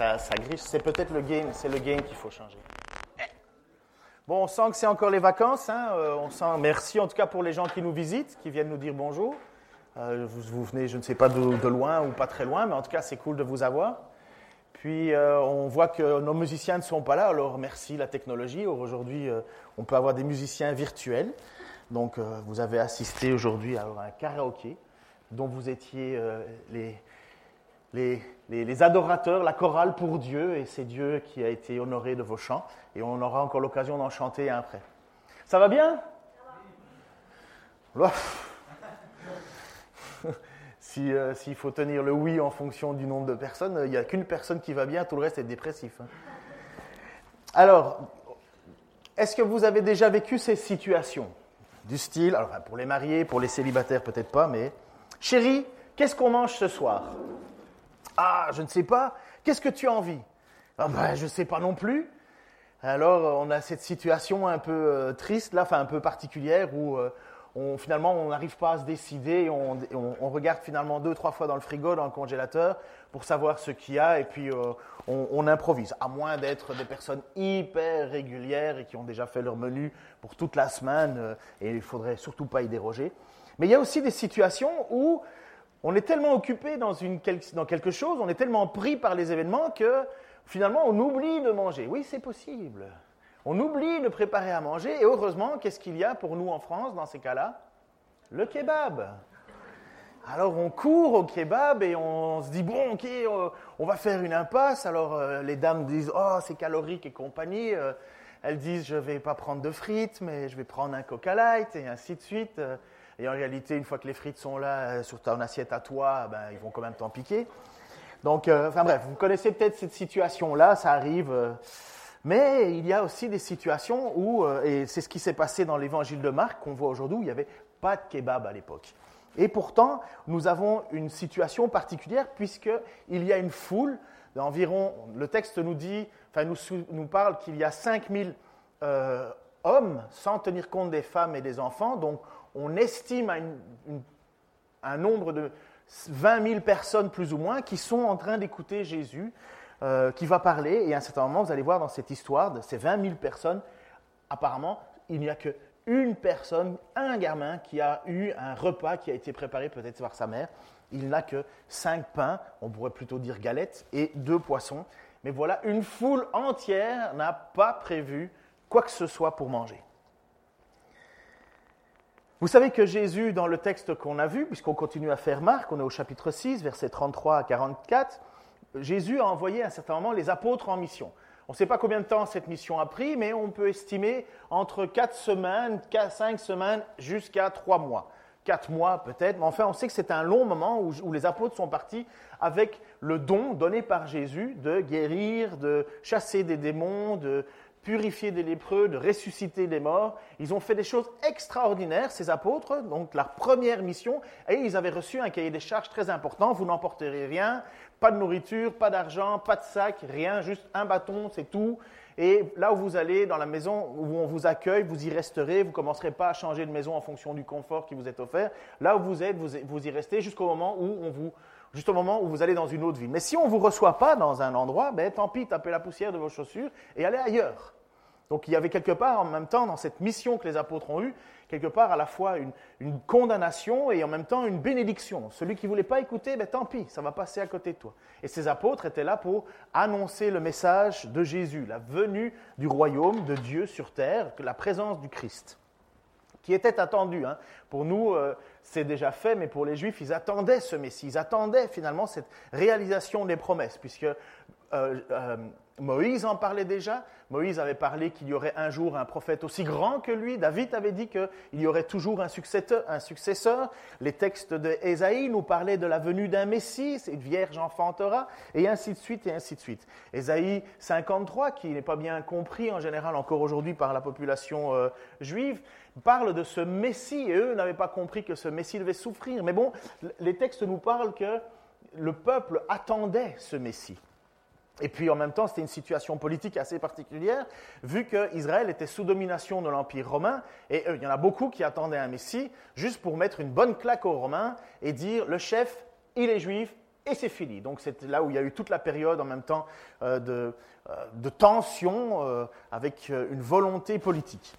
Ça, ça c'est peut-être le game, c'est le game qu'il faut changer. Bon, on sent que c'est encore les vacances, hein, euh, on sent, merci en tout cas pour les gens qui nous visitent, qui viennent nous dire bonjour. Euh, vous, venez, je ne sais pas de, loin ou pas très loin, mais en tout cas c'est cool de vous avoir. Puis euh, on voit que nos musiciens ne sont pas là, alors merci la technologie. Aujourd'hui, on peut avoir des musiciens virtuels. Donc vous avez assisté aujourd'hui à un karaoké dont vous étiez les, les, adorateurs, la chorale pour Dieu, et c'est Dieu qui a été honoré de vos chants, et on aura encore l'occasion d'en chanter après. Ça va bien? S'il euh, faut tenir le oui en fonction du nombre de personnes, il n'y a qu'une personne qui va bien, tout le reste est dépressif. Hein. Alors, est-ce que vous avez déjà vécu ces situations? Du style, alors pour les mariés, pour les célibataires peut-être pas, mais chérie, qu'est-ce qu'on mange ce soir? Ah, je ne sais pas. Qu'est-ce que tu as envie? Ah ben, Je ne sais pas non plus. Alors, on a cette situation un peu euh, triste, là, enfin un peu particulière, où euh, on, finalement, on n'arrive pas à se décider. On, regarde finalement deux, trois fois dans le frigo, dans le congélateur, pour savoir ce qu'il y a, et puis euh, on, improvise. À moins d'être des personnes hyper régulières et qui ont déjà fait leur menu pour toute la semaine, euh, et il faudrait surtout pas y déroger. Mais il y a aussi des situations où on est tellement occupé dans, une, dans quelque chose, on est tellement pris par les événements que finalement on oublie de manger. Oui, c'est possible. On oublie de préparer à manger et heureusement, qu'est-ce qu'il y a pour nous en France dans ces cas-là? Le kebab. Alors on court au kebab et on se dit bon ok on va faire une impasse. Alors euh, les dames disent oh c'est calorique et compagnie. Euh, elles disent je vais pas prendre de frites mais je vais prendre un Coca Light et ainsi de suite. Euh, et en réalité, une fois que les frites sont là euh, sur ton assiette à toi, ben, ils vont quand même t'en piquer. Donc, euh, enfin bref, vous connaissez peut-être cette situation-là, ça arrive. Euh, mais il y a aussi des situations où, et c'est ce qui s'est passé dans l'évangile de Marc qu'on voit aujourd'hui, il n'y avait pas de kebab à l'époque. Et pourtant, nous avons une situation particulière puisqu'il y a une foule d'environ, le texte nous dit, enfin nous, nous parle qu'il y a 5000 euh, hommes, sans tenir compte des femmes et des enfants, donc on estime à un nombre de 20 000 personnes plus ou moins qui sont en train d'écouter Jésus, euh, qui va parler. Et à un certain moment, vous allez voir dans cette histoire de ces 20 000 personnes, apparemment, il n'y a que une personne, un gamin qui a eu un repas qui a été préparé peut-être par sa mère. Il n'a que cinq pains, on pourrait plutôt dire galettes, et deux poissons. Mais voilà, une foule entière n'a pas prévu quoi que ce soit pour manger. Vous savez que Jésus, dans le texte qu'on a vu, puisqu'on continue à faire Marc, on est au chapitre 6, versets 33 à 44, Jésus a envoyé à un certain moment les apôtres en mission. On ne sait pas combien de temps cette mission a pris, mais on peut estimer entre 4 semaines, 4, 5 semaines, jusqu'à 3 mois. 4 mois peut-être, mais enfin on sait que c'est un long moment où, où, les apôtres sont partis avec le don donné par Jésus de guérir, de chasser des démons, de, purifier des lépreux, de ressusciter des morts. Ils ont fait des choses extraordinaires, ces apôtres, donc leur première mission, et ils avaient reçu un cahier des charges très important. Vous n'emporterez rien, pas de nourriture, pas d'argent, pas de sac, rien, juste un bâton, c'est tout. Et là où vous allez, dans la maison où on vous accueille, vous y resterez, vous ne commencerez pas à changer de maison en fonction du confort qui vous est offert. Là où vous êtes, vous, vous y restez jusqu'au moment où on vous juste au moment où vous allez dans une autre ville. Mais si on ne vous reçoit pas dans un endroit, ben, tant pis, tapez la poussière de vos chaussures et allez ailleurs. Donc il y avait quelque part en même temps dans cette mission que les apôtres ont eue, quelque part à la fois une, condamnation et en même temps une bénédiction. Celui qui ne voulait pas écouter, ben, tant pis, ça va passer à côté de toi. Et ces apôtres étaient là pour annoncer le message de Jésus, la venue du royaume de Dieu sur terre, la présence du Christ, qui était attendu. Hein. Pour nous, euh, c'est déjà fait, mais pour les Juifs, ils attendaient ce Messie, ils attendaient finalement cette réalisation des promesses, puisque euh, euh, Moïse en parlait déjà. Moïse avait parlé qu'il y aurait un jour un prophète aussi grand que lui. David avait dit qu'il y aurait toujours un successeur, un successeur. Les textes d'Ésaïe nous parlaient de la venue d'un Messie, une vierge enfantera, et ainsi de suite, et ainsi de suite. Ésaïe 53, qui n'est pas bien compris en général encore aujourd'hui par la population juive, parle de ce Messie, et eux n'avaient pas compris que ce Messie devait souffrir. Mais bon, les textes nous parlent que le peuple attendait ce Messie. Et puis en même temps, c'était une situation politique assez particulière, vu qu'Israël était sous domination de l'Empire romain, et il y en a beaucoup qui attendaient un Messie, juste pour mettre une bonne claque aux Romains et dire le chef, il est juif, et c'est fini. Donc c'est là où il y a eu toute la période en même temps euh, de, euh, de, tension euh, avec une volonté politique.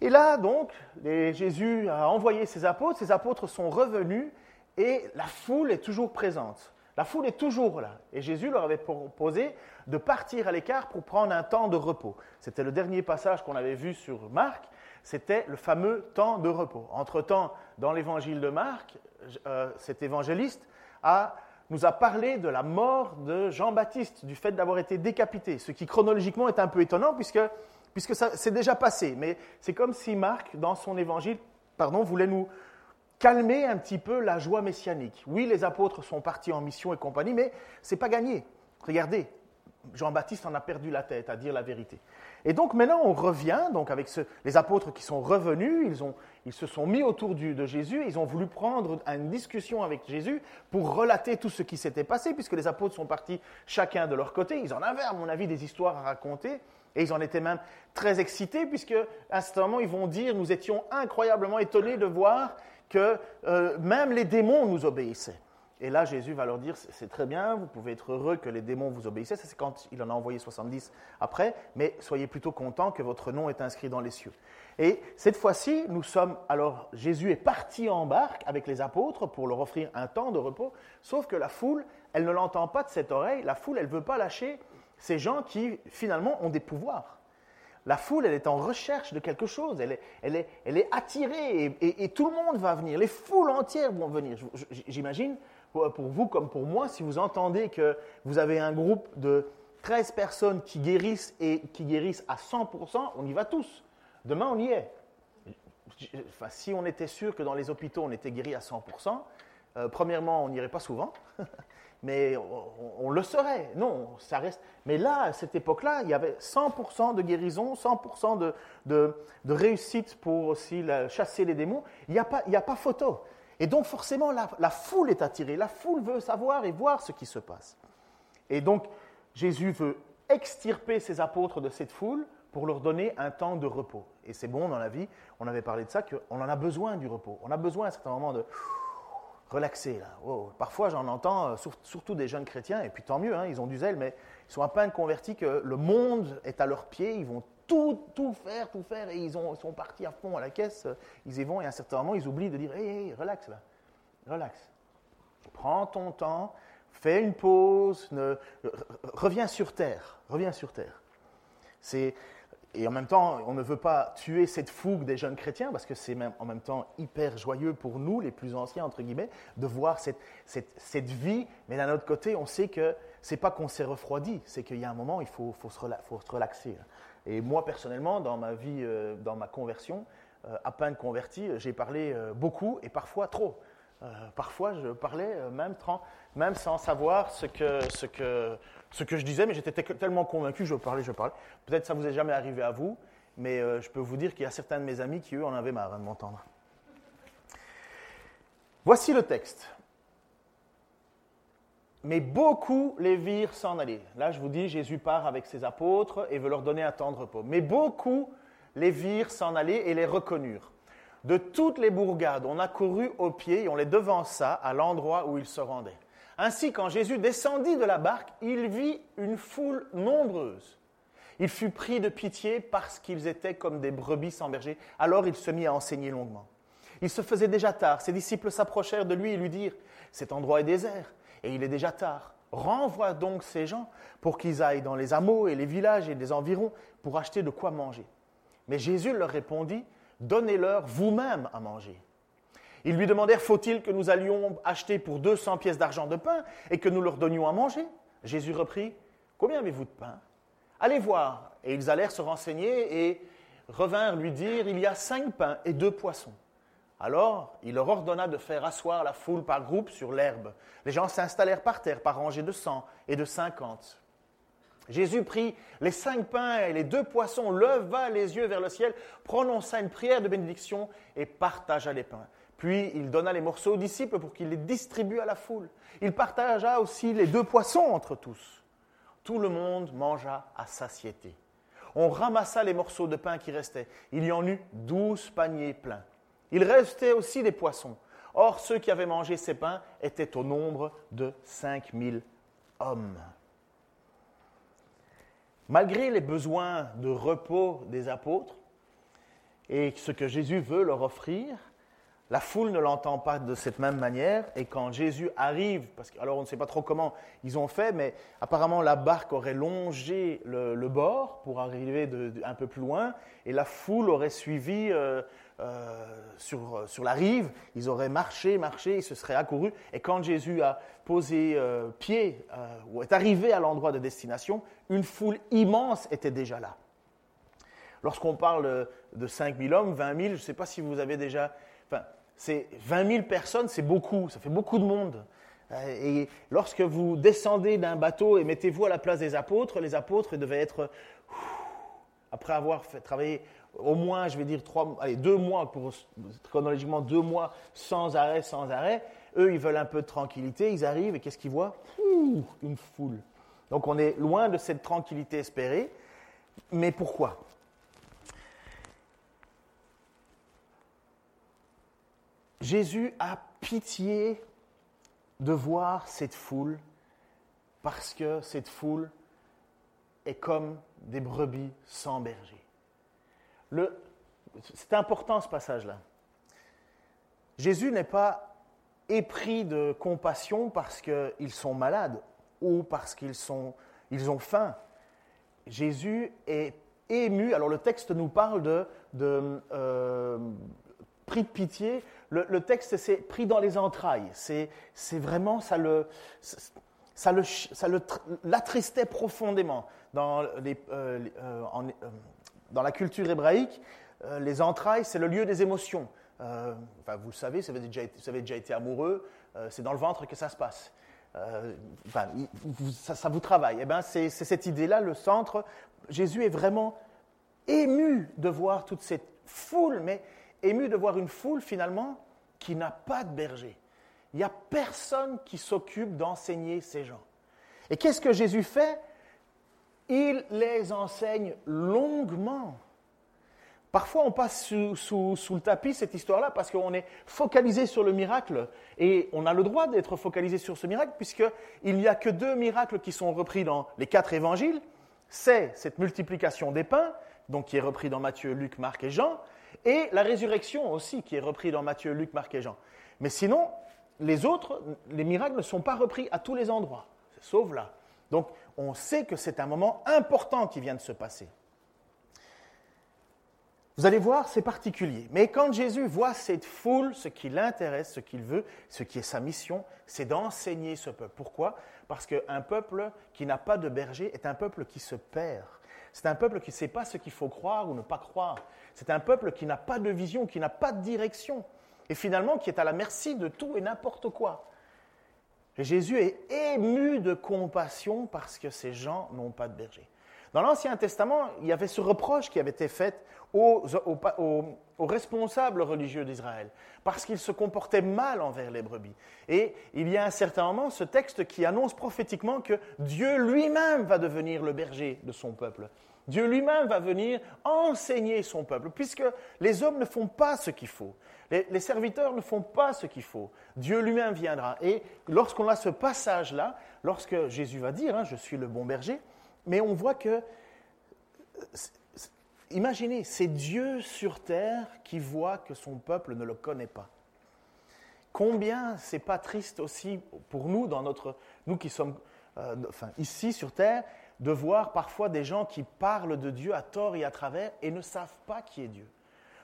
Et là, donc, Jésus a envoyé ses apôtres, ses apôtres sont revenus, et la foule est toujours présente. La foule est toujours là. Et Jésus leur avait proposé de partir à l'écart pour prendre un temps de repos. C'était le dernier passage qu'on avait vu sur Marc. C'était le fameux temps de repos. Entre-temps, dans l'évangile de Marc, euh, cet évangéliste nous a parlé de la mort de Jean-Baptiste, du fait d'avoir été décapité, ce qui chronologiquement est un peu étonnant puisque, puisque c'est déjà passé. Mais c'est comme si Marc, dans son évangile, pardon, voulait nous, calmer un petit peu la joie messianique. Oui, les apôtres sont partis en mission et compagnie, mais ce n'est pas gagné. Regardez, Jean-Baptiste en a perdu la tête, à dire la vérité. Et donc maintenant, on revient donc avec les apôtres qui sont revenus, ils, se sont mis autour de Jésus, ils ont voulu prendre une discussion avec Jésus pour relater tout ce qui s'était passé, puisque les apôtres sont partis chacun de leur côté. Ils en avaient, à mon avis, des histoires à raconter. Et ils en étaient même très excités, puisque à ce moment, ils vont dire, nous étions incroyablement étonnés de voir que euh, même les démons nous obéissaient. Et là, Jésus va leur dire, c'est très bien, vous pouvez être heureux que les démons vous obéissaient, c'est quand il en a envoyé 70 après, mais soyez plutôt contents que votre nom est inscrit dans les cieux. Et cette fois-ci, nous sommes, alors Jésus est parti en barque avec les apôtres pour leur offrir un temps de repos, sauf que la foule, elle ne l'entend pas de cette oreille, la foule, elle ne veut pas lâcher ces gens qui, finalement, ont des pouvoirs. La foule, elle est en recherche de quelque chose, elle est, attirée et, tout le monde va venir, les foules entières vont venir. J'imagine, pour vous comme pour moi, si vous entendez que vous avez un groupe de 13 personnes qui guérissent et qui guérissent à 100%, on y va tous. Demain, on y est. Si on était sûr que dans les hôpitaux, on était guéri à 100%, euh, premièrement, on n'irait pas souvent. mais on, le saurait. Non, ça reste. Mais là, à cette époque-là, il y avait 100% de guérison, 100% de, de, réussite pour aussi chasser les démons. Il n'y a, pas, a pas photo. Et donc, forcément, la, la, foule est attirée. La foule veut savoir et voir ce qui se passe. Et donc, Jésus veut extirper ses apôtres de cette foule pour leur donner un temps de repos. Et c'est bon dans la vie, on avait parlé de ça, qu'on en a besoin du repos. On a besoin à un certain moment de relaxer. Là. Parfois, j'en entends, euh, surtout des jeunes chrétiens, et puis tant mieux, hein, ils ont du zèle, mais ils sont à peine convertis que le monde est à leurs pieds, ils vont tout, tout faire, tout faire, et ils, ont, sont partis à fond à la caisse, ils y vont, et à un certain moment, ils oublient de dire Hé, hé, relax là, relax. Prends ton temps, fais une pause, ne, reviens sur terre, reviens sur terre. C'est et en même temps, on ne veut pas tuer cette fougue des jeunes chrétiens, parce que c'est même en même temps hyper joyeux pour nous, les plus anciens, entre guillemets, de voir cette, cette, vie. Mais d'un autre côté, on sait que c'est pas qu'on s'est refroidi, c'est qu'il y a un moment, il faut, faut, se, faut se, relaxer. Et moi, personnellement, dans ma vie, euh, dans ma conversion, euh, à peine converti, j'ai parlé euh, beaucoup et parfois trop. Parfois, je parlais même, même sans savoir ce que, je disais, mais j'étais tellement convaincu, je parlais, je parlais. Peut-être ça vous est jamais arrivé à vous, mais euh, je peux vous dire qu'il y a certains de mes amis qui, eux, en avaient marre hein, de m'entendre. Voici le texte. Mais beaucoup les virent s'en aller. Là, je vous dis, Jésus part avec ses apôtres et veut leur donner un temps de repos. Mais beaucoup les virent s'en aller et les reconnurent. De toutes les bourgades, on accourut au pied et on les devança à l'endroit où ils se rendaient. Ainsi, quand Jésus descendit de la barque, il vit une foule nombreuse. Il fut pris de pitié parce qu'ils étaient comme des brebis sans berger. Alors il se mit à enseigner longuement. Il se faisait déjà tard. Ses disciples s'approchèrent de lui et lui dirent Cet endroit est désert et il est déjà tard. Renvoie donc ces gens pour qu'ils aillent dans les hameaux et les villages et les environs pour acheter de quoi manger. Mais Jésus leur répondit Donnez-leur vous-même à manger. Ils lui demandèrent, faut-il que nous allions acheter pour 200 pièces d'argent de pain et que nous leur donnions à manger? Jésus reprit, Combien avez-vous de pain? Allez voir. Et ils allèrent se renseigner et revinrent lui dire, Il y a cinq pains et deux poissons. Alors il leur ordonna de faire asseoir la foule par groupe sur l'herbe. Les gens s'installèrent par terre par rangées de cent et de cinquante. Jésus prit les cinq pains et les deux poissons, leva les yeux vers le ciel, prononça une prière de bénédiction et partagea les pains. Puis il donna les morceaux aux disciples pour qu'ils les distribuent à la foule. Il partagea aussi les deux poissons entre tous. Tout le monde mangea à satiété. On ramassa les morceaux de pain qui restaient. Il y en eut douze paniers pleins. Il restait aussi des poissons. Or, ceux qui avaient mangé ces pains étaient au nombre de cinq mille hommes. Malgré les besoins de repos des apôtres et ce que Jésus veut leur offrir, la foule ne l'entend pas de cette même manière, et quand Jésus arrive, parce que, alors on ne sait pas trop comment ils ont fait, mais apparemment la barque aurait longé le, bord pour arriver un peu plus loin, et la foule aurait suivi euh, euh, sur, sur, la rive, ils auraient marché, marché, ils se seraient accourus, et quand Jésus a posé euh, pied, ou est arrivé à l'endroit de destination, une foule immense était déjà là. Lorsqu'on parle de 5000 hommes, 20 000, je ne sais pas si vous avez déjà Enfin, c'est 20 000 personnes, c'est beaucoup, ça fait beaucoup de monde. Euh, et lorsque vous descendez d'un bateau et mettez-vous à la place des apôtres, les apôtres devaient être, après avoir fait travailler au moins, je vais dire, trois, allez, deux mois, pour, chronologiquement deux mois, sans arrêt, sans arrêt, eux, ils veulent un peu de tranquillité, ils arrivent et qu'est-ce qu'ils voient? Une foule. Donc on est loin de cette tranquillité espérée. Mais pourquoi? Jésus a pitié de voir cette foule parce que cette foule est comme des brebis sans berger. c'est important ce passage-là. Jésus n'est pas épris de compassion parce qu'ils sont malades ou parce qu'ils ils ont faim. Jésus est ému. Alors le texte nous parle de, de euh, pris de pitié le, texte, c'est pris dans les entrailles. C'est vraiment, ça le, ça le, ça l'attristait profondément. Dans, les, euh, euh, euh, dans la culture hébraïque, les entrailles, c'est le lieu des émotions. enfin, vous le savez, vous avez déjà été, déjà été amoureux, c'est dans le ventre que ça se passe. Enfin, ça, ça, vous travaille. Eh ben, c'est cette idée-là, le centre. Jésus est vraiment ému de voir toute cette foule, mais ému de voir une foule finalement qui n'a pas de berger. Il n'y a personne qui s'occupe d'enseigner ces gens. Et qu'est-ce que Jésus fait? Il les enseigne longuement. Parfois, on passe sous, le tapis cette histoire-là parce qu'on est focalisé sur le miracle. Et on a le droit d'être focalisé sur ce miracle puisqu'il n'y a que deux miracles qui sont repris dans les quatre évangiles. C'est cette multiplication des pains, donc qui est repris dans Matthieu, Luc, Marc et Jean, et la résurrection aussi, qui est repris dans Matthieu, Luc, Marc et Jean. Mais sinon, les autres, les miracles ne sont pas repris à tous les endroits, sauf là. Donc, on sait que c'est un moment important qui vient de se passer. Vous allez voir, c'est particulier. Mais quand Jésus voit cette foule, ce qui l'intéresse, ce qu'il veut, ce qui est sa mission, c'est d'enseigner ce peuple. Pourquoi? Parce qu'un peuple qui n'a pas de berger est un peuple qui se perd. C'est un peuple qui ne sait pas ce qu'il faut croire ou ne pas croire. C'est un peuple qui n'a pas de vision, qui n'a pas de direction, et finalement qui est à la merci de tout et n'importe quoi. Et Jésus est ému de compassion parce que ces gens n'ont pas de berger. Dans l'Ancien Testament, il y avait ce reproche qui avait été fait aux, responsables religieux d'Israël, parce qu'ils se comportaient mal envers les brebis. Et il y a un certain moment ce texte qui annonce prophétiquement que Dieu lui-même va devenir le berger de son peuple. Dieu lui-même va venir enseigner son peuple, puisque les hommes ne font pas ce qu'il faut. Les, serviteurs ne font pas ce qu'il faut. Dieu lui-même viendra. Et lorsqu'on a ce passage-là, lorsque Jésus va dire, hein, je suis le bon berger, mais on voit que, imaginez, c'est Dieu sur terre qui voit que son peuple ne le connaît pas. Combien c'est pas triste aussi pour nous, dans notre, nous qui sommes euh, enfin, ici sur terre, de voir parfois des gens qui parlent de Dieu à tort et à travers et ne savent pas qui est Dieu.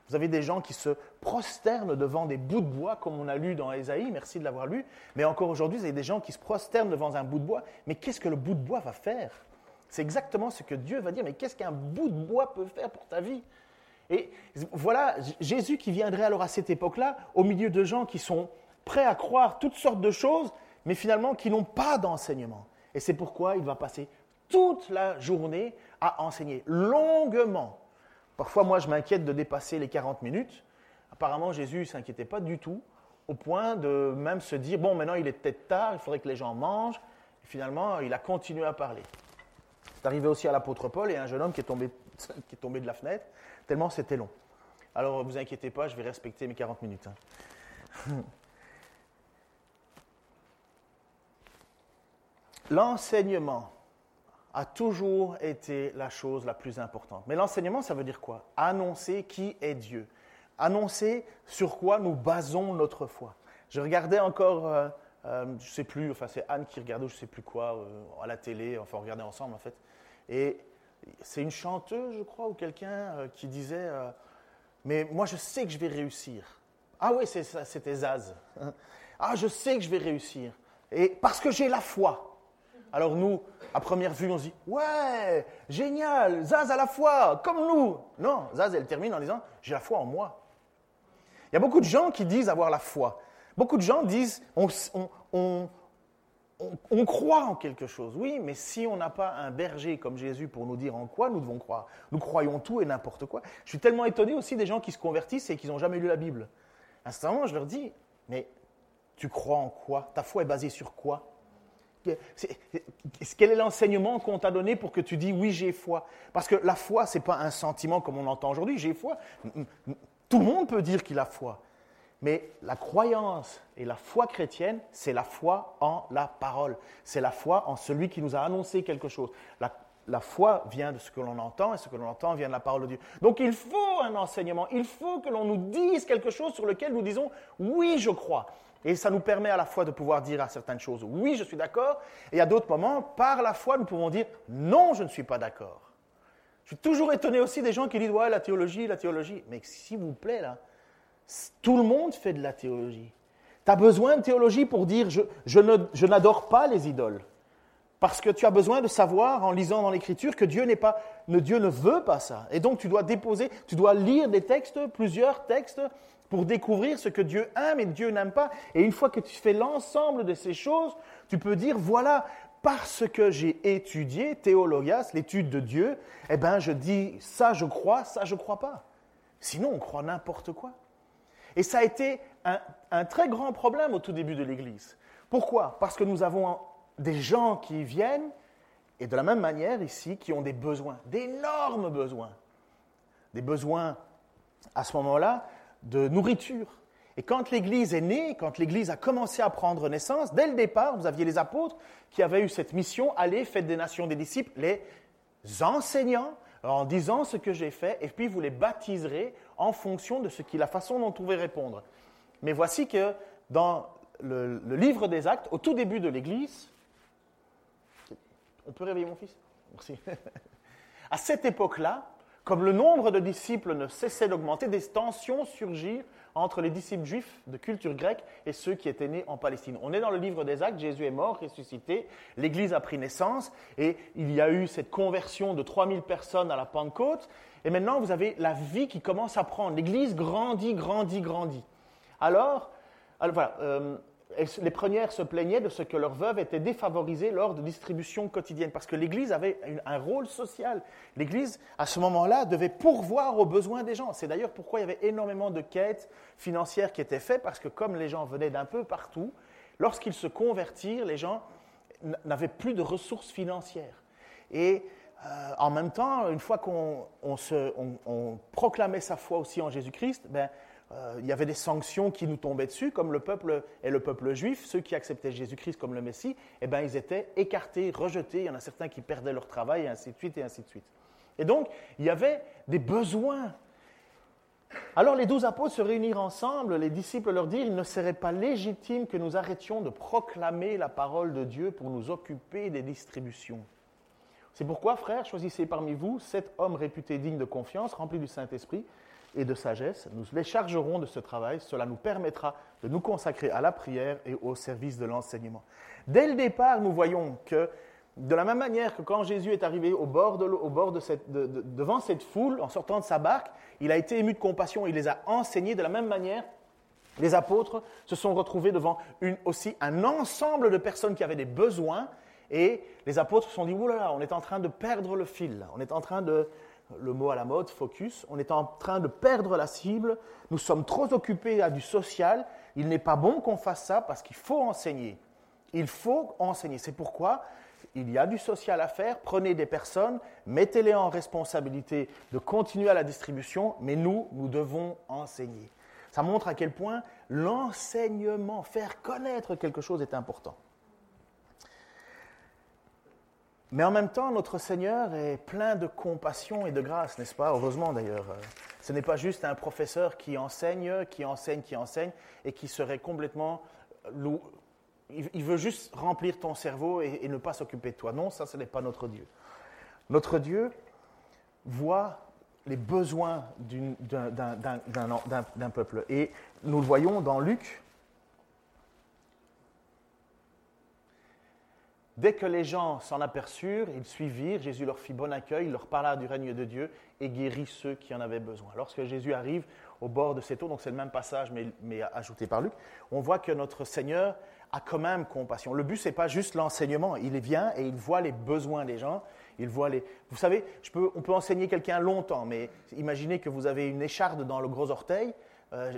Vous avez des gens qui se prosternent devant des bouts de bois, comme on a lu dans Ésaïe, merci de l'avoir lu. Mais encore aujourd'hui, vous avez des gens qui se prosternent devant un bout de bois. Mais qu'est-ce que le bout de bois va faire? C'est exactement ce que Dieu va dire. Mais qu'est-ce qu'un bout de bois peut faire pour ta vie? Et voilà, Jésus qui viendrait alors à cette époque-là, au milieu de gens qui sont prêts à croire toutes sortes de choses, mais finalement qui n'ont pas d'enseignement. Et c'est pourquoi il va passer toute la journée à enseigner longuement. Parfois, moi, je m'inquiète de dépasser les 40 minutes. Apparemment, Jésus ne s'inquiétait pas du tout, au point de même se dire, bon, maintenant, il est peut-être tard, il faudrait que les gens mangent. Et finalement, il a continué à parler. C'est arrivé aussi à l'apôtre Paul et un jeune homme qui est tombé, qui est tombé de la fenêtre, tellement c'était long. Alors, ne vous inquiétez pas, je vais respecter mes 40 minutes. Hein. L'enseignement a toujours été la chose la plus importante. Mais l'enseignement, ça veut dire quoi? Annoncer qui est Dieu. Annoncer sur quoi nous basons notre foi. Je regardais encore, euh, euh, je ne sais plus, enfin c'est Anne qui regardait, je ne sais plus quoi, euh, à la télé, enfin on regardait ensemble en fait. Et c'est une chanteuse, je crois, ou quelqu'un qui disait, mais moi je sais que je vais réussir. Ah oui, c'était Zaz. ah, je sais que je vais réussir. Et parce que j'ai la foi. Alors nous, à première vue, on se dit Ouais, génial, Zaz a la foi, comme nous. Non, Zaz, elle termine en disant J'ai la foi en moi. Il y a beaucoup de gens qui disent avoir la foi. Beaucoup de gens disent on, on, croit en quelque chose. Oui, mais si on n'a pas un berger comme Jésus pour nous dire en quoi nous devons croire, nous croyons tout et n'importe quoi. Je suis tellement étonné aussi des gens qui se convertissent et qui n'ont jamais lu la Bible. À ce moment, je leur dis Mais tu crois en quoi? Ta foi est basée sur quoi? Quel est l'enseignement qu'on t'a donné pour que tu dis oui, j'ai foi? Parce que la foi, ce n'est pas un sentiment comme on entend aujourd'hui, j'ai foi. Tout le monde peut dire qu'il a foi. Mais la croyance et la foi chrétienne, c'est la foi en la parole. C'est la foi en celui qui nous a annoncé quelque chose. La, foi vient de ce que l'on entend et ce que l'on entend vient de la parole de Dieu. Donc il faut un enseignement, il faut que l'on nous dise quelque chose sur lequel nous disons oui, je crois. Et ça nous permet à la fois de pouvoir dire à certaines choses oui, je suis d'accord, et à d'autres moments, par la foi, nous pouvons dire non, je ne suis pas d'accord. Je suis toujours étonné aussi des gens qui disent ouais, la théologie, la théologie. Mais s'il vous plaît, là, tout le monde fait de la théologie. Tu as besoin de théologie pour dire je, je n'adore pas les idoles. Parce que tu as besoin de savoir en lisant dans l'Écriture que Dieu pas, Dieu ne veut pas ça. Et donc tu dois déposer, tu dois lire des textes, plusieurs textes, pour découvrir ce que Dieu aime et Dieu n'aime pas. Et une fois que tu fais l'ensemble de ces choses, tu peux dire, voilà, parce que j'ai étudié théologias, l'étude de Dieu, eh bien je dis, ça je crois, ça je crois pas. Sinon, on croit n'importe quoi. Et ça a été un, très grand problème au tout début de l'Église. Pourquoi? Parce que nous avons des gens qui viennent, et de la même manière ici, qui ont des besoins, d'énormes besoins. Des besoins, à ce moment-là, de nourriture. Et quand l'Église est née, quand l'Église a commencé à prendre naissance, dès le départ, vous aviez les apôtres qui avaient eu cette mission, allez, faites des nations des disciples, les enseignants, en disant ce que j'ai fait, et puis vous les baptiserez en fonction de ce qui, la façon dont vous pouvez répondre. Mais voici que dans le, le livre des actes, au tout début de l'Église, on peut réveiller mon fils? Merci. à cette époque-là, comme le nombre de disciples ne cessait d'augmenter, des tensions surgirent entre les disciples juifs de culture grecque et ceux qui étaient nés en Palestine. On est dans le livre des actes, Jésus est mort, ressuscité, l'Église a pris naissance et il y a eu cette conversion de 3000 personnes à la Pentecôte. Et maintenant, vous avez la vie qui commence à prendre. L'Église grandit, grandit, grandit. Alors, alors voilà, euh, les premières se plaignaient de ce que leurs veuves étaient défavorisées lors de distributions quotidiennes, parce que l'Église avait un rôle social. L'Église, à ce moment-là, devait pourvoir aux besoins des gens. C'est d'ailleurs pourquoi il y avait énormément de quêtes financières qui étaient faites, parce que comme les gens venaient d'un peu partout, lorsqu'ils se convertirent, les gens n'avaient plus de ressources financières. Et euh, en même temps, une fois qu'on proclamait sa foi aussi en Jésus-Christ, ben, euh, il y avait des sanctions qui nous tombaient dessus, comme le peuple et le peuple juif, ceux qui acceptaient Jésus-Christ comme le Messie, eh ben, ils étaient écartés, rejetés. Il y en a certains qui perdaient leur travail, et ainsi de suite, et ainsi de suite. Et donc, il y avait des besoins. Alors les douze apôtres se réunirent ensemble, les disciples leur dirent, il ne serait pas légitime que nous arrêtions de proclamer la parole de Dieu pour nous occuper des distributions. C'est pourquoi, frères, choisissez parmi vous sept hommes réputés dignes de confiance, remplis du Saint-Esprit, et de sagesse, nous les chargerons de ce travail. Cela nous permettra de nous consacrer à la prière et au service de l'enseignement. Dès le départ, nous voyons que de la même manière que quand Jésus est arrivé au bord de, cette, devant cette foule, en sortant de sa barque, il a été ému de compassion, il les a enseignés. De la même manière, les apôtres se sont retrouvés devant aussi un ensemble de personnes qui avaient des besoins, et les apôtres se sont dit, oulala, on est en train de perdre le fil, on est en train de, le mot à la mode, focus, on est en train de perdre la cible, nous sommes trop occupés à du social, il n'est pas bon qu'on fasse ça parce qu'il faut enseigner. Il faut enseigner. C'est pourquoi il y a du social à faire, prenez des personnes, mettez-les en responsabilité de continuer à la distribution, mais nous, nous devons enseigner. Ça montre à quel point l'enseignement, faire connaître quelque chose est important. Mais en même temps, notre Seigneur est plein de compassion et de grâce, n'est-ce pas? Heureusement d'ailleurs. Ce n'est pas juste un professeur qui enseigne, qui enseigne, qui enseigne, et qui serait complètement... Il veut juste remplir ton cerveau et, ne pas s'occuper de toi. Non, ça, ce n'est pas notre Dieu. Notre Dieu voit les besoins d'un peuple. Et nous le voyons dans Luc Dès que les gens s'en aperçurent, ils suivirent, Jésus leur fit bon accueil, leur parla du règne de Dieu et guérit ceux qui en avaient besoin. Lorsque Jésus arrive au bord de cette eau, donc c'est le même passage mais, ajouté par Luc, on voit que notre Seigneur a quand même compassion. Le but, ce n'est pas juste l'enseignement, il vient et il voit les besoins des gens, il voit les... Vous savez, on peut enseigner quelqu'un longtemps, mais imaginez que vous avez une écharde dans le gros orteil, euh,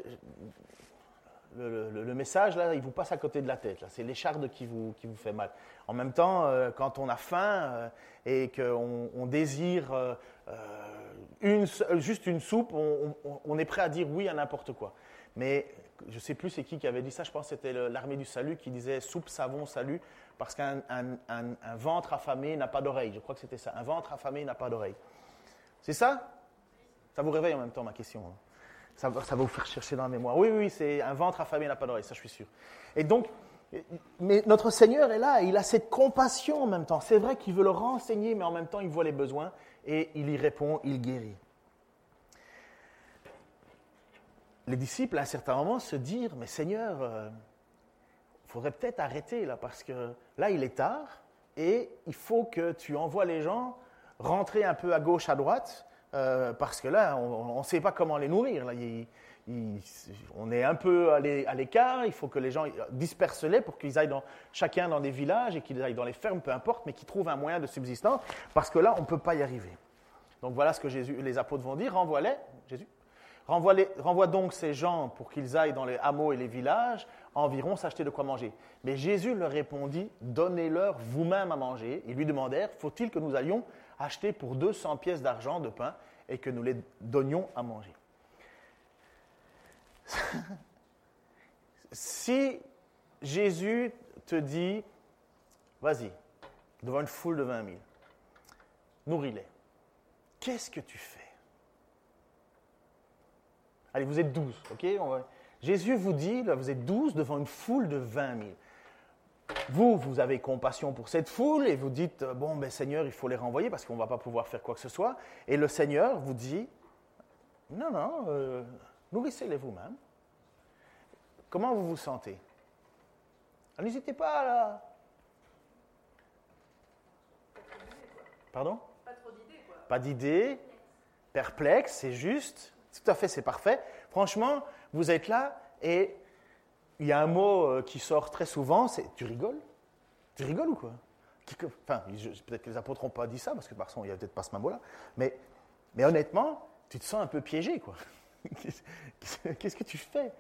le, message, là, il vous passe à côté de la tête. C'est l'écharde qui vous, qui vous fait mal. En même temps, euh, quand on a faim euh, et qu'on on désire euh, une, juste une soupe, on, est prêt à dire oui à n'importe quoi. Mais je ne sais plus c'est qui qui avait dit ça, je pense que c'était l'armée du salut qui disait soupe, savon, salut, parce qu'un un, ventre affamé n'a pas d'oreille. Je crois que c'était ça. Un ventre affamé n'a pas d'oreille. C'est ça? Ça vous réveille en même temps ma question. Hein. Ça, va vous faire chercher dans la mémoire. Oui, oui, c'est un ventre affamé n'a pas d'oreille, ça je suis sûr. Et donc, mais notre Seigneur est là, il a cette compassion en même temps. C'est vrai qu'il veut le renseigner, mais en même temps, il voit les besoins et il y répond, il guérit. Les disciples, à un certain moment, se dirent, mais Seigneur, il euh, faudrait peut-être arrêter là, parce que là, il est tard et il faut que tu envoies les gens rentrer un peu à gauche, à droite, euh, parce que là, on ne sait pas comment les nourrir. Là. on est un peu à l'écart, il faut que les gens dispersent-les pour qu'ils aillent dans, chacun dans des villages et qu'ils aillent dans les fermes, peu importe, mais qu'ils trouvent un moyen de subsistance, parce que là, on ne peut pas y arriver. Donc voilà ce que Jésus, les apôtres vont dire, renvoie-les, Jésus, renvoie, renvoie donc ces gens pour qu'ils aillent dans les hameaux et les villages, environ s'acheter de quoi manger. Mais Jésus leur répondit, donnez-leur vous-même à manger. Ils lui demandèrent, faut-il que nous allions acheter pour 200 pièces d'argent de pain et que nous les donnions à manger. si Jésus te dit, vas-y, devant une foule de 20 000, nourris-les, qu'est-ce que tu fais? Allez, vous êtes 12, ok? Jésus vous dit, vous êtes 12 devant une foule de 20 000. Vous, vous avez compassion pour cette foule et vous dites, euh, bon, ben Seigneur, il faut les renvoyer parce qu'on ne va pas pouvoir faire quoi que ce soit. Et le Seigneur vous dit, non, non, euh, nourrissez-les vous-même. Comment vous vous sentez? N'hésitez pas là. Pardon? Pas trop d'idées, quoi. Pas d'idées, perplexe, c'est juste, tout à fait, c'est parfait. Franchement, vous êtes là et il y a un mot euh, qui sort très souvent, c'est tu rigoles? Tu rigoles ou quoi? Enfin, peut-être que les apôtres n'ont pas dit ça, parce que par il n'y a peut-être pas ce mot-là, mais, mais honnêtement, tu te sens un peu piégé, quoi. Qu'est-ce que tu fais?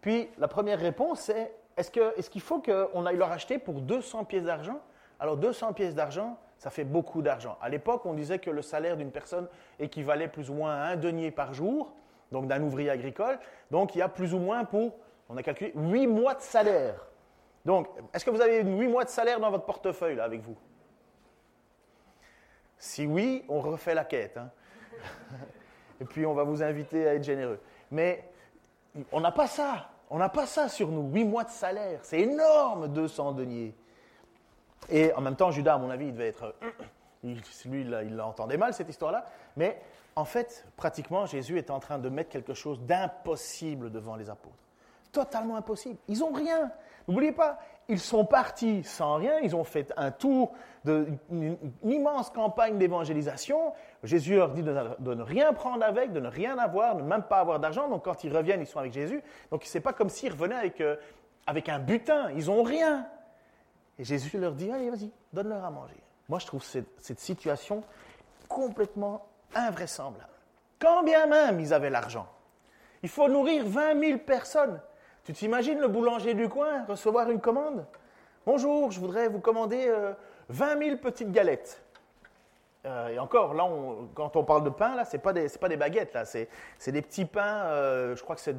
Puis la première réponse, c'est est-ce qu'il est faut qu'on aille leur acheter pour 200 pièces d'argent? Alors 200 pièces d'argent, ça fait beaucoup d'argent. À l'époque, on disait que le salaire d'une personne équivalait plus ou moins à un denier par jour, donc d'un ouvrier agricole. Donc il y a plus ou moins pour on a calculé 8 mois de salaire. Donc, est-ce que vous avez 8 mois de salaire dans votre portefeuille là, avec vous? Si oui, on refait la quête. Hein. Et puis, on va vous inviter à être généreux. Mais on n'a pas ça. On n'a pas ça sur nous. 8 mois de salaire. C'est énorme, 200 deniers. Et en même temps, Judas, à mon avis, il devait être lui, il l'entendait mal, cette histoire-là. Mais en fait, pratiquement, Jésus est en train de mettre quelque chose d'impossible devant les apôtres. Totalement impossible. Ils n'ont rien. N'oubliez pas, ils sont partis sans rien, ils ont fait un tour, de, une, immense campagne d'évangélisation. Jésus leur dit de, ne rien prendre avec, de ne rien avoir, de même pas avoir d'argent. Donc quand ils reviennent, ils sont avec Jésus. Donc ce n'est pas comme s'ils revenaient avec, euh, avec un butin, ils n'ont rien. Et Jésus leur dit, allez, vas-y, donne-leur à manger. Moi, je trouve cette, cette situation complètement invraisemblable. Quand bien même ils avaient l'argent, il faut nourrir 20 000 personnes. Tu t'imagines le boulanger du coin recevoir une commande? Bonjour, je voudrais vous commander 20 euh, 000 petites galettes. Euh, et encore, là, quand on parle de pain, là, ce n'est pas, des, pas des baguettes, là, c'est, des petits pains, euh, je crois que c'est,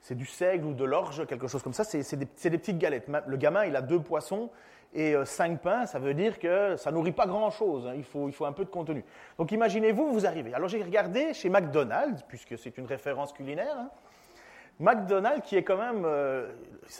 c'est du seigle ou de l'orge, quelque chose comme ça, c'est, des, des, petites galettes. Le gamin, il a deux poissons et cinq pains, ça veut dire que ça nourrit pas grand-chose, hein. il, faut, il faut un peu de contenu. Donc imaginez-vous, vous arrivez. Alors j'ai regardé chez McDonald's, puisque c'est une référence culinaire, hein, McDonald's qui est quand même... Euh,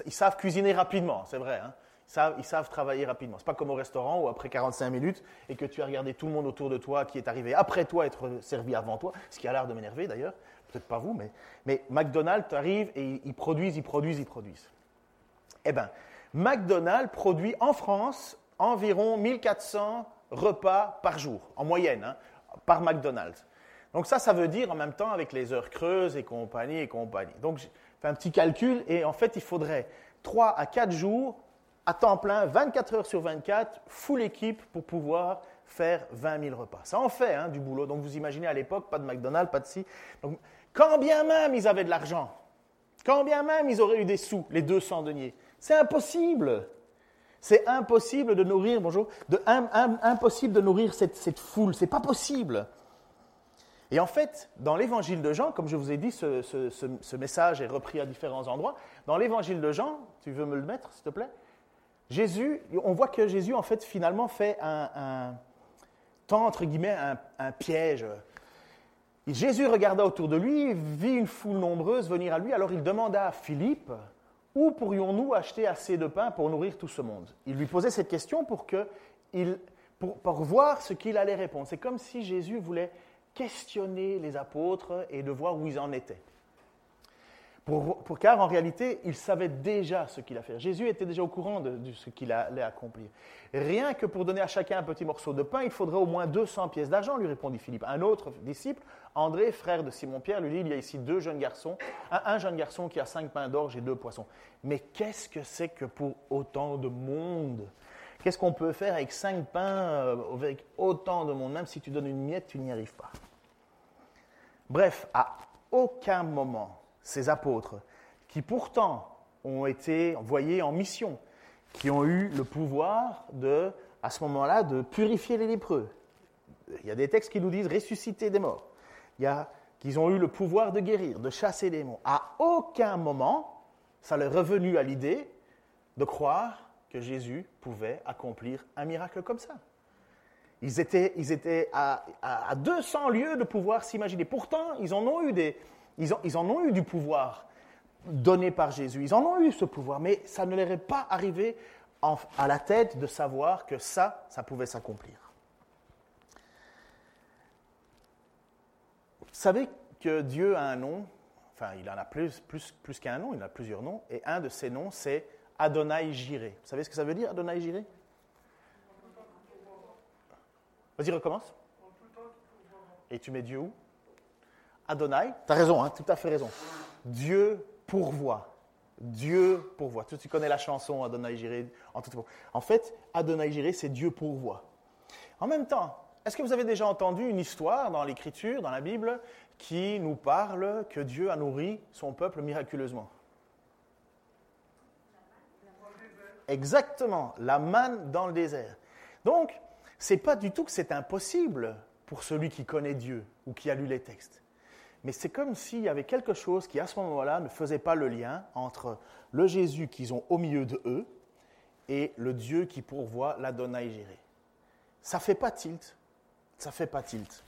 ils savent cuisiner rapidement, c'est vrai. Hein. Ils, savent, ils, savent, travailler rapidement. C'est pas comme au restaurant où après 45 minutes et que tu as regardé tout le monde autour de toi qui est arrivé après toi être servi avant toi, ce qui a l'air de m'énerver d'ailleurs. Peut-être pas vous, mais, mais McDonald's arrive et ils produisent, ils produisent, ils produisent. Eh bien, McDonald's produit en France environ 1400 repas par jour, en moyenne, hein, par McDonald's. Donc ça, ça veut dire en même temps avec les heures creuses et compagnie et compagnie. Donc j'ai fait un petit calcul et en fait, il faudrait 3 à 4 jours à temps plein, 24 heures sur 24, full équipe pour pouvoir faire 20 000 repas. Ça en fait hein, du boulot. Donc vous imaginez à l'époque, pas de McDonald's, pas de ci. Donc quand bien même ils avaient de l'argent, quand bien même ils auraient eu des sous, les 200 deniers, c'est impossible. C'est impossible de nourrir, bonjour, impossible de nourrir cette foule. C'est pas possible. Et en fait, dans l'évangile de Jean, comme je vous ai dit, ce, message est repris à différents endroits. Dans l'évangile de Jean, tu veux me le mettre, s'il te plaît? Jésus, on voit que Jésus, en fait, finalement, fait un, un entre guillemets, un, piège. Jésus regarda autour de lui, vit une foule nombreuse venir à lui, alors il demanda à Philippe, où pourrions-nous acheter assez de pain pour nourrir tout ce monde? Il lui posait cette question pour, que il, pour, pour voir ce qu'il allait répondre. C'est comme si Jésus voulait questionner les apôtres et de voir où ils en étaient. Pour, car en réalité, ils savaient déjà ce qu'il a fait. Jésus était déjà au courant de, ce qu'il allait accomplir. Rien que pour donner à chacun un petit morceau de pain, il faudrait au moins 200 pièces d'argent, lui répondit Philippe. Un autre disciple, André, frère de Simon-Pierre, lui dit, il y a ici deux jeunes garçons, un, jeune garçon qui a cinq pains d'orge et deux poissons. Mais qu'est-ce que c'est que pour autant de monde? Qu'est-ce qu'on peut faire avec cinq pains, euh, avec autant de monde? Même si tu donnes une miette, tu n'y arrives pas. Bref, à aucun moment, ces apôtres, qui pourtant ont été envoyés en mission, qui ont eu le pouvoir de, à ce moment-là, de purifier les lépreux. Il y a des textes qui nous disent ressusciter des morts. Il y a qu'ils ont eu le pouvoir de guérir, de chasser les démons. À aucun moment, ça leur est revenu à l'idée de croire que Jésus pouvait accomplir un miracle comme ça. Ils étaient, étaient à, à, 200 lieues de pouvoir s'imaginer. Pourtant, ils en ont eu en du pouvoir donné par Jésus. Ils en ont eu ce pouvoir, mais ça ne leur est pas arrivé à la tête de savoir que ça, ça pouvait s'accomplir. Vous savez que Dieu a un nom, enfin il en a plus, plus, plus qu'un nom, il a plusieurs noms, et un de ces noms c'est Adonai Jiré. Vous savez ce que ça veut dire, Adonai Jiré Vas-y, recommence. Et tu mets Dieu où? Adonai. Tu as raison, hein, tout à fait raison. Dieu pourvoit. Dieu pourvoit. Tu, tu connais la chanson Adonai Jiré en tout En fait, Adonai Jiré, c'est Dieu pourvoit. En même temps, est-ce que vous avez déjà entendu une histoire dans l'Écriture, dans la Bible, qui nous parle que Dieu a nourri son peuple miraculeusement? Exactement, la manne dans le désert. Donc, c'est pas du tout que c'est impossible pour celui qui connaît Dieu ou qui a lu les textes. Mais c'est comme s'il y avait quelque chose qui, à ce moment-là, ne faisait pas le lien entre le Jésus qu'ils ont au milieu de eux et le Dieu qui pourvoit la à Gérée. Ça fait pas tilt. Ça fait pas tilt.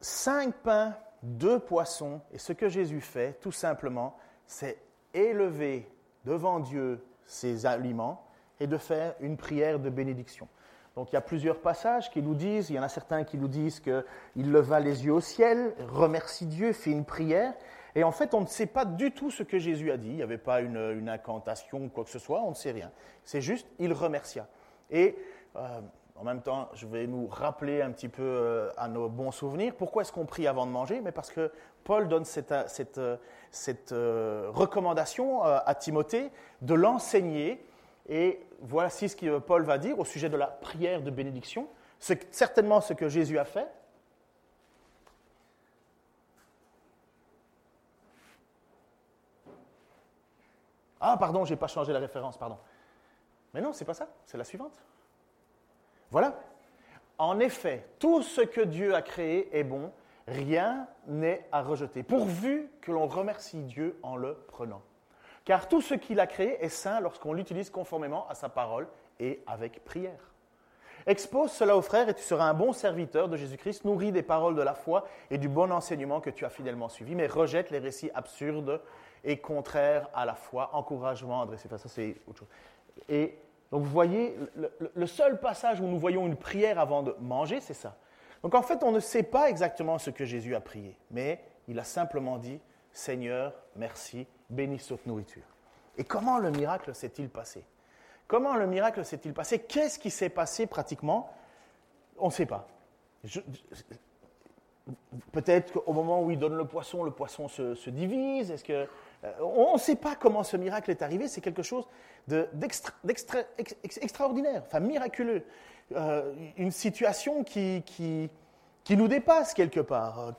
Cinq pains, deux poissons, et ce que Jésus fait, tout simplement, c'est élever devant Dieu ces aliments et de faire une prière de bénédiction. Donc il y a plusieurs passages qui nous disent, il y en a certains qui nous disent qu'il leva les yeux au ciel, remercie Dieu, fait une prière. Et en fait, on ne sait pas du tout ce que Jésus a dit. Il n'y avait pas une, incantation ou quoi que ce soit, on ne sait rien. C'est juste, il remercia. Et euh, en même temps, je vais nous rappeler un petit peu euh, à nos bons souvenirs. Pourquoi est-ce qu'on prie avant de manger? Mais parce que Paul donne cette, cette, cette recommandation à Timothée de l'enseigner et voici ce que Paul va dire au sujet de la prière de bénédiction. C'est certainement ce que Jésus a fait. Ah, pardon, je n'ai pas changé la référence, pardon. Mais non, c'est pas ça, c'est la suivante. Voilà. En effet, tout ce que Dieu a créé est bon, rien n'est à rejeter, pourvu que l'on remercie Dieu en le prenant. Car tout ce qu'il a créé est saint lorsqu'on l'utilise conformément à sa parole et avec prière. Expose cela aux frères et tu seras un bon serviteur de Jésus-Christ, nourri des paroles de la foi et du bon enseignement que tu as fidèlement suivi, mais rejette les récits absurdes et contraires à la foi, encouragement adressé. Enfin, ça, c'est autre chose. Et donc, vous voyez, le, le, seul passage où nous voyons une prière avant de manger, c'est ça. Donc, en fait, on ne sait pas exactement ce que Jésus a prié, mais il a simplement dit Seigneur, merci, bénis cette nourriture. Et comment le miracle s'est-il passé? Comment le miracle s'est-il passé? Qu'est-ce qui s'est passé pratiquement? On ne sait pas. Peut-être qu'au moment où il donne le poisson, le poisson se, divise. Est-ce que euh, on ne sait pas comment ce miracle est arrivé. C'est quelque chose d'extraordinaire, enfin miraculeux. Euh, une situation qui, qui, qui, nous dépasse quelque part.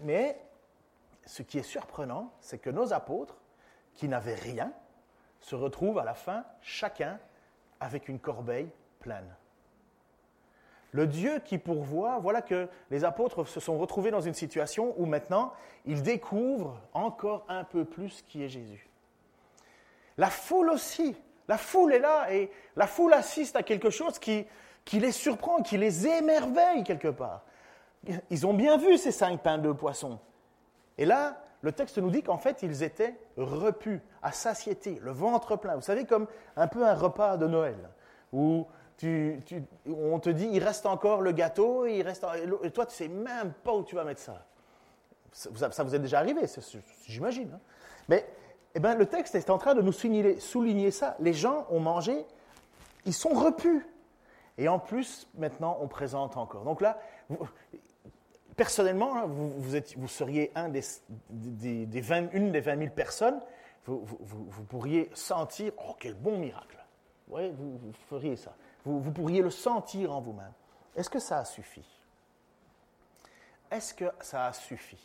Mais ce qui est surprenant, c'est que nos apôtres, qui n'avaient rien, se retrouvent à la fin, chacun, avec une corbeille pleine. Le Dieu qui pourvoit, voilà que les apôtres se sont retrouvés dans une situation où maintenant ils découvrent encore un peu plus qui est Jésus. La foule aussi, la foule est là et la foule assiste à quelque chose qui, qui les surprend, qui les émerveille quelque part. Ils ont bien vu ces cinq pains de poisson. Et là, le texte nous dit qu'en fait, ils étaient repus, à satiété, le ventre plein. Vous savez, comme un peu un repas de Noël, où on te dit, il reste encore le gâteau, il reste, et toi, tu sais même pas où tu vas mettre ça. Ça, vous est déjà arrivé, j'imagine. Hein. Mais eh ben, le texte est en train de nous souligner ça. Les gens ont mangé, ils sont repus. Et en plus, maintenant, on présente encore. Donc là, personnellement, hein, vous, seriez un des, une des 20 000 personnes, vous, pourriez sentir, oh quel bon miracle. Oui, vous, feriez ça. Vous, pourriez le sentir en vous-même. Est-ce que ça a suffi? Est-ce que ça a suffi?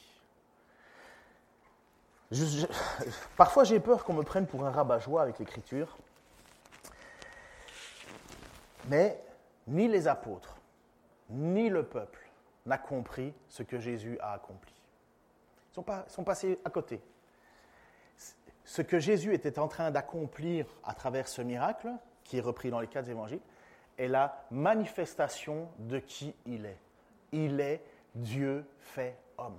Parfois j'ai peur qu'on me prenne pour un rabat-joie avec l'écriture, mais ni les apôtres, ni le peuple n'a compris ce que Jésus a accompli. Ils sont, pas, sont passés à côté. Ce que Jésus était en train d'accomplir à travers ce miracle, qui est repris dans les quatre évangiles, est la manifestation de qui il est. Il est Dieu fait homme.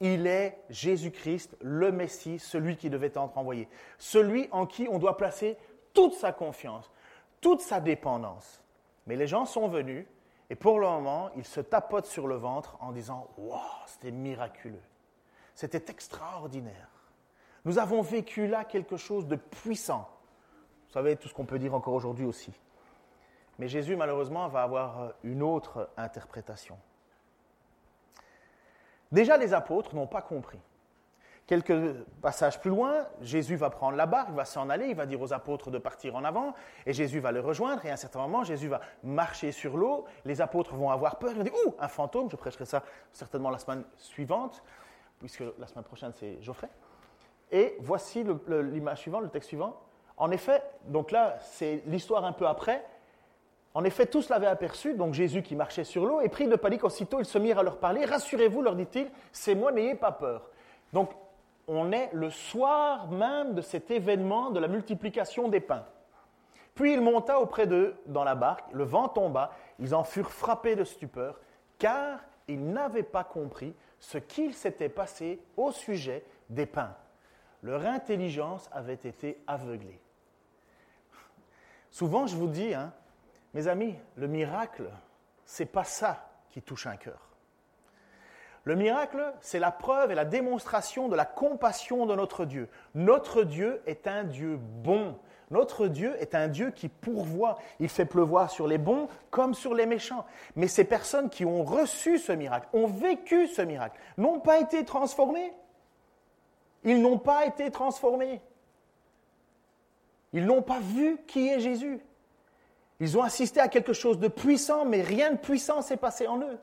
Il est Jésus-Christ, le Messie, celui qui devait être envoyé, celui en qui on doit placer toute sa confiance, toute sa dépendance. Mais les gens sont venus et pour le moment, il se tapote sur le ventre en disant Waouh, c'était miraculeux. C'était extraordinaire. Nous avons vécu là quelque chose de puissant. Vous savez, tout ce qu'on peut dire encore aujourd'hui aussi. Mais Jésus, malheureusement, va avoir euh, une autre interprétation. Déjà, les apôtres n'ont pas compris. Quelques passages plus loin, Jésus va prendre la barque, va s'en aller, il va dire aux apôtres de partir en avant, et Jésus va le rejoindre, et à un certain moment, Jésus va marcher sur l'eau, les apôtres vont avoir peur, ils vont dire, ouh, un fantôme, je prêcherai ça certainement la semaine suivante, puisque la semaine prochaine c'est Geoffrey. Et voici l'image suivante, le texte suivant. En effet, donc là, c'est l'histoire un peu après. En effet, tous l'avaient aperçu, donc Jésus qui marchait sur l'eau, et pris de panique aussitôt, ils se mirent à leur parler. Rassurez-vous, leur dit-il, c'est moi, n'ayez pas peur. Donc, on est le soir même de cet événement de la multiplication des pains. Puis il monta auprès d'eux dans la barque, le vent tomba, ils en furent frappés de stupeur, car ils n'avaient pas compris ce qu'il s'était passé au sujet des pains. Leur intelligence avait été aveuglée. Souvent, je vous dis, hein, mes amis, le miracle, c'est pas ça qui touche un cœur. Le miracle, c'est la preuve et la démonstration de la compassion de notre Dieu. Notre Dieu est un Dieu bon. Notre Dieu est un Dieu qui pourvoit. Il fait pleuvoir sur les bons comme sur les méchants. Mais ces personnes qui ont reçu ce miracle, ont vécu ce miracle, n'ont pas été transformées. Ils n'ont pas été transformés. Ils n'ont pas vu qui est Jésus. Ils ont assisté à quelque chose de puissant, mais rien de puissant s'est passé en eux.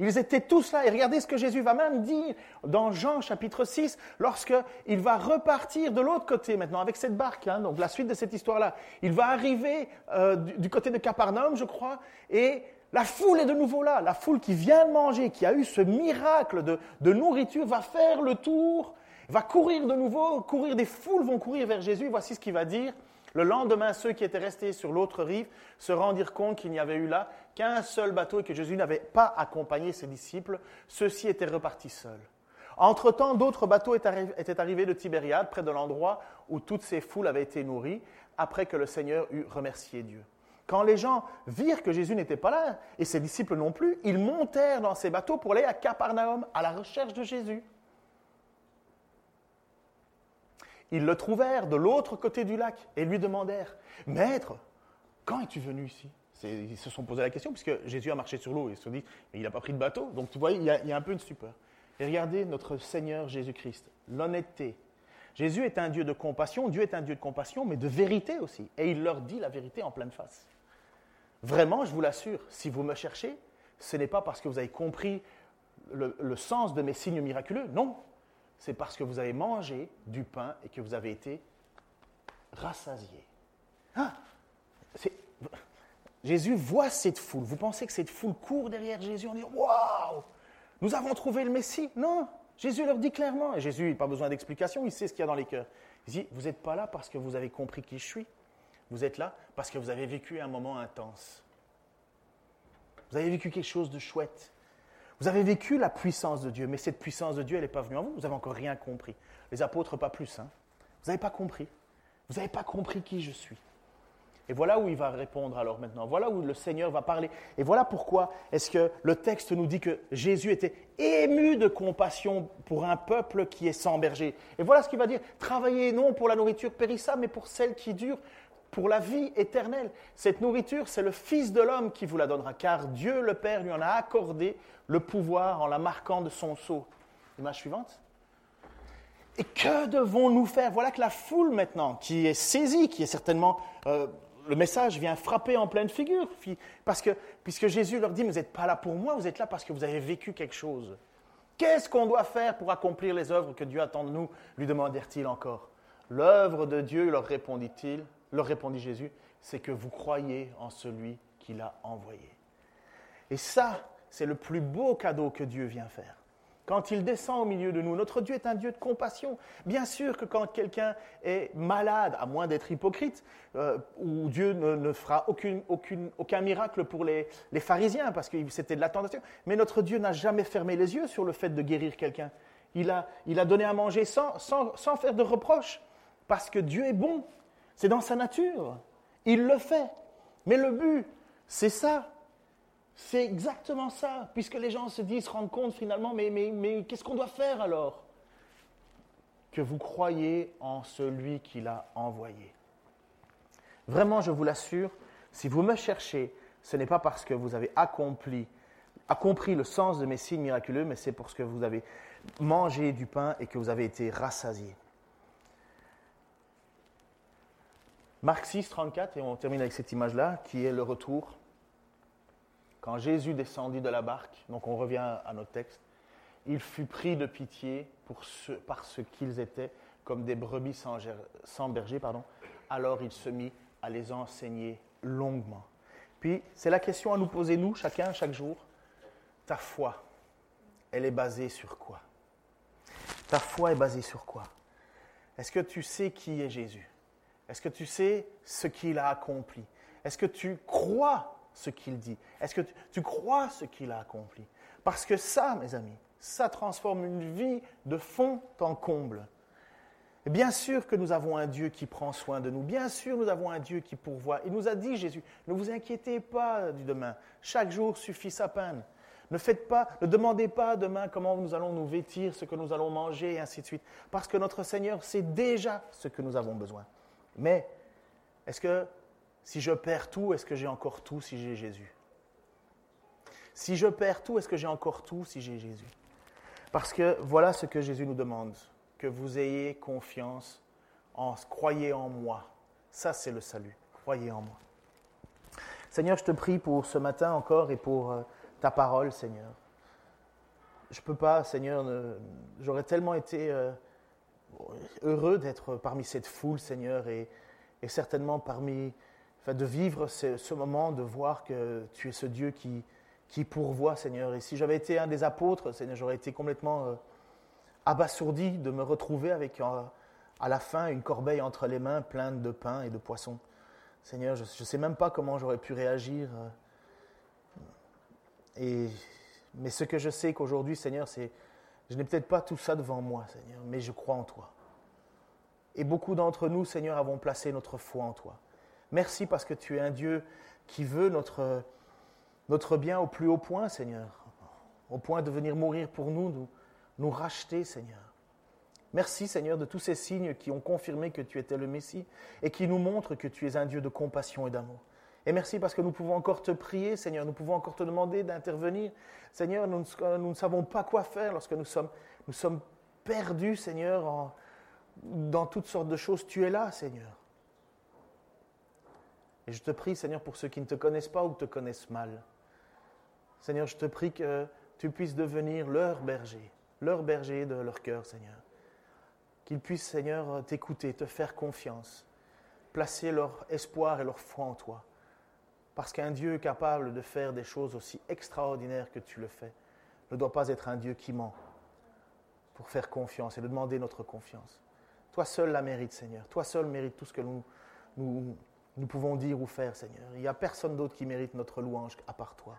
Ils étaient tous là. Et regardez ce que Jésus va même dire dans Jean chapitre 6, lorsqu'il va repartir de l'autre côté maintenant avec cette barque. Hein, donc la suite de cette histoire-là. Il va arriver euh, du, côté de Capernaum, je crois, et la foule est de nouveau là. La foule qui vient de manger, qui a eu ce miracle de, de nourriture, va faire le tour, va courir de nouveau, courir, des foules vont courir vers Jésus. Voici ce qu'il va dire. Le lendemain, ceux qui étaient restés sur l'autre rive se rendirent compte qu'il n'y avait eu là qu'un seul bateau et que Jésus n'avait pas accompagné ses disciples. Ceux-ci étaient repartis seuls. Entre-temps, d'autres bateaux étaient arrivés de Tibériade, près de l'endroit où toutes ces foules avaient été nourries, après que le Seigneur eut remercié Dieu. Quand les gens virent que Jésus n'était pas là, et ses disciples non plus, ils montèrent dans ces bateaux pour aller à Capernaum, à la recherche de Jésus. Ils le trouvèrent de l'autre côté du lac et lui demandèrent, Maître, quand es-tu venu ici? Ils se sont posé la question, puisque Jésus a marché sur l'eau et ils se sont dit, mais il n'a pas pris de bateau. Donc tu vois, il y, a, un peu de stupeur. Et regardez notre Seigneur Jésus-Christ, l'honnêteté. Jésus est un Dieu de compassion, Dieu est un Dieu de compassion, mais de vérité aussi. Et il leur dit la vérité en pleine face. Vraiment, je vous l'assure, si vous me cherchez, ce n'est pas parce que vous avez compris le, sens de mes signes miraculeux, non, c'est parce que vous avez mangé du pain et que vous avez été rassasié. Ah, Jésus voit cette foule. Vous pensez que cette foule court derrière Jésus en disant Waouh, nous avons trouvé le Messie Non, Jésus leur dit clairement, et Jésus n'a pas besoin d'explication, il sait ce qu'il y a dans les cœurs. Il dit Vous n'êtes pas là parce que vous avez compris qui je suis. Vous êtes là parce que vous avez vécu un moment intense. Vous avez vécu quelque chose de chouette. Vous avez vécu la puissance de Dieu, mais cette puissance de Dieu, elle n'est pas venue en vous. Vous n'avez encore rien compris. Les apôtres, pas plus. Hein. Vous n'avez pas compris. Vous n'avez pas compris qui je suis. Et voilà où il va répondre alors maintenant. Voilà où le Seigneur va parler. Et voilà pourquoi est-ce que le texte nous dit que Jésus était ému de compassion pour un peuple qui est sans berger. Et voilà ce qu'il va dire. Travaillez non pour la nourriture périssable, mais pour celle qui dure pour la vie éternelle. Cette nourriture, c'est le Fils de l'homme qui vous la donnera, car Dieu le Père lui en a accordé le pouvoir en la marquant de son sceau. Image suivante. Et que devons-nous faire? Voilà que la foule maintenant, qui est saisie, qui est certainement... Euh, le message vient frapper en pleine figure, parce que, puisque Jésus leur dit, vous n'êtes pas là pour moi, vous êtes là parce que vous avez vécu quelque chose. Qu'est-ce qu'on doit faire pour accomplir les œuvres que Dieu attend de nous? lui demandèrent-ils encore. L'œuvre de Dieu, leur répondit-il, leur répondit Jésus, c'est que vous croyez en celui qui l'a envoyé. Et ça, c'est le plus beau cadeau que Dieu vient faire. Quand il descend au milieu de nous, notre Dieu est un Dieu de compassion. Bien sûr que quand quelqu'un est malade, à moins d'être hypocrite, euh, où Dieu ne, fera aucun miracle pour les, pharisiens, parce que c'était de la tentation, mais notre Dieu n'a jamais fermé les yeux sur le fait de guérir quelqu'un. Il a, donné à manger sans, sans faire de reproches, parce que Dieu est bon. C'est dans sa nature. Il le fait. Mais le but, c'est ça. C'est exactement ça. Puisque les gens se disent, se rendent compte finalement, mais, mais, qu'est-ce qu'on doit faire alors? Que vous croyez en celui qui l'a envoyé. Vraiment, je vous l'assure, si vous me cherchez, ce n'est pas parce que vous avez accompli, a compris le sens de mes signes miraculeux, mais c'est parce que vous avez mangé du pain et que vous avez été rassasié. Marc 6, 34, et on termine avec cette image-là, qui est le retour. Quand Jésus descendit de la barque, donc on revient à notre texte, il fut pris de pitié pour ce, parce qu'ils étaient comme des brebis sans, berger. Pardon. Alors il se mit à les enseigner longuement. Puis c'est la question à nous poser, nous, chacun, chaque jour. Ta foi, elle est basée sur quoi? Ta foi est basée sur quoi? Est-ce que tu sais qui est Jésus? Est-ce que tu sais ce qu'il a accompli? Est-ce que tu crois ce qu'il dit? Est-ce que tu, crois ce qu'il a accompli? Parce que ça, mes amis, ça transforme une vie de fond en comble. Bien sûr que nous avons un Dieu qui prend soin de nous. Bien sûr, nous avons un Dieu qui pourvoit. Il nous a dit, Jésus, ne vous inquiétez pas du demain. Chaque jour suffit sa peine. Ne faites pas, ne demandez pas demain comment nous allons nous vêtir, ce que nous allons manger, et ainsi de suite. Parce que notre Seigneur sait déjà ce que nous avons besoin. Mais, est-ce que si je perds tout, est-ce que j'ai encore tout si j'ai Jésus? Si je perds tout, est-ce que j'ai encore tout si j'ai Jésus? Parce que voilà ce que Jésus nous demande que vous ayez confiance en croyez en moi. Ça, c'est le salut. Croyez en moi. Seigneur, je te prie pour ce matin encore et pour euh, ta parole, Seigneur. Je ne peux pas, Seigneur, j'aurais tellement été euh, heureux d'être parmi cette foule, Seigneur, et, certainement parmi, de vivre ce, moment, de voir que tu es ce Dieu qui, qui pourvoit, Seigneur. Et si j'avais été un des apôtres, Seigneur, j'aurais été complètement euh, abasourdi de me retrouver avec euh, à la fin une corbeille entre les mains pleine de pain et de poissons. Seigneur, je ne sais même pas comment j'aurais pu réagir. Euh. Et, mais ce que je sais qu'aujourd'hui, Seigneur, c'est je n'ai peut-être pas tout ça devant moi, Seigneur, mais je crois en toi. Et beaucoup d'entre nous, Seigneur, avons placé notre foi en toi. Merci parce que tu es un Dieu qui veut notre, bien au plus haut point, Seigneur, au point de venir mourir pour nous, nous nous racheter, Seigneur. Merci, Seigneur, de tous ces signes qui ont confirmé que tu étais le Messie et qui nous montrent que tu es un Dieu de compassion et d'amour. Et merci parce que nous pouvons encore te prier, Seigneur, nous pouvons encore te demander d'intervenir. Seigneur, nous, ne savons pas quoi faire lorsque nous sommes, nous sommes perdus, Seigneur, dans toutes sortes de choses. Tu es là, Seigneur. Et je te prie, Seigneur, pour ceux qui ne te connaissent pas ou te connaissent mal. Seigneur, je te prie que tu puisses devenir leur berger leur berger de leur cœur, Seigneur. Qu'ils puissent, Seigneur, t'écouter, te faire confiance, placer leur espoir et leur foi en toi. Parce qu'un Dieu capable de faire des choses aussi extraordinaires que tu le fais ne doit pas être un Dieu qui ment pour faire confiance et de demander notre confiance. Toi seul la mérite, Seigneur. Toi seul mérite tout ce que nous, nous, nous pouvons dire ou faire, Seigneur. Il n'y a personne d'autre qui mérite notre louange à part toi.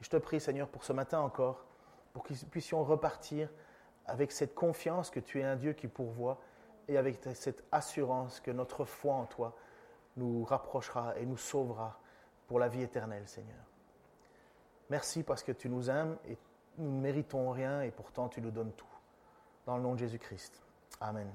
Et je te prie, Seigneur, pour ce matin encore, pour que nous puissions repartir avec cette confiance que tu es un Dieu qui pourvoit et avec cette assurance que notre foi en toi nous rapprochera et nous sauvera pour la vie éternelle, Seigneur. Merci parce que tu nous aimes et nous ne méritons rien et pourtant tu nous donnes tout. Dans le nom de Jésus-Christ. Amen.